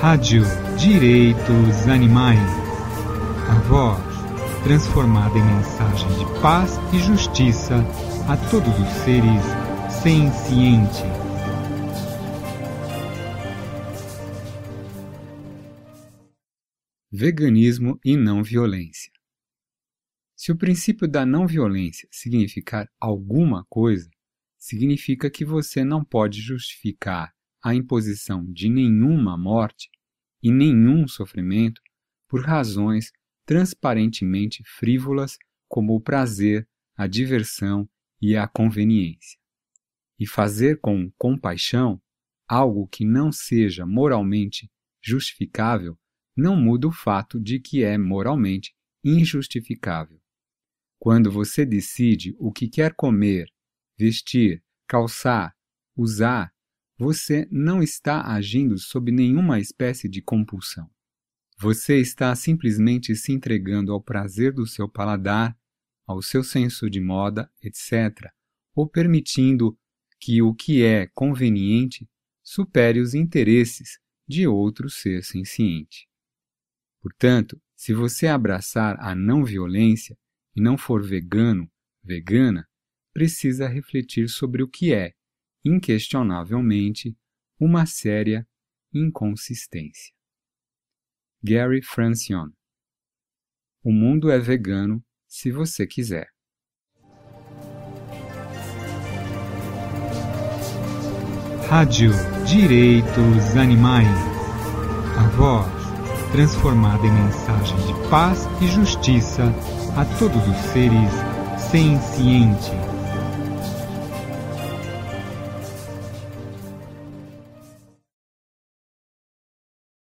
Rádio Direitos Animais. A voz transformada em mensagem de paz e justiça a todos os seres sencientes. Veganismo e não violência. Se o princípio da não violência significar alguma coisa, significa que você não pode justificar a imposição de nenhuma morte e nenhum sofrimento por razões transparentemente frívolas como o prazer, a diversão e a conveniência. E fazer com compaixão algo que não seja moralmente justificável não muda o fato de que é moralmente injustificável. Quando você decide o que quer comer, vestir, calçar, usar você não está agindo sob nenhuma espécie de compulsão. Você está simplesmente se entregando ao prazer do seu paladar, ao seu senso de moda, etc., ou permitindo que o que é conveniente supere os interesses de outro ser senciente. Portanto, se você abraçar a não violência e não for vegano, vegana, precisa refletir sobre o que é inquestionavelmente, uma séria inconsistência. Gary Francione O mundo é vegano se você quiser. Rádio Direitos Animais. A voz transformada em mensagem de paz e justiça a todos os seres sencientes.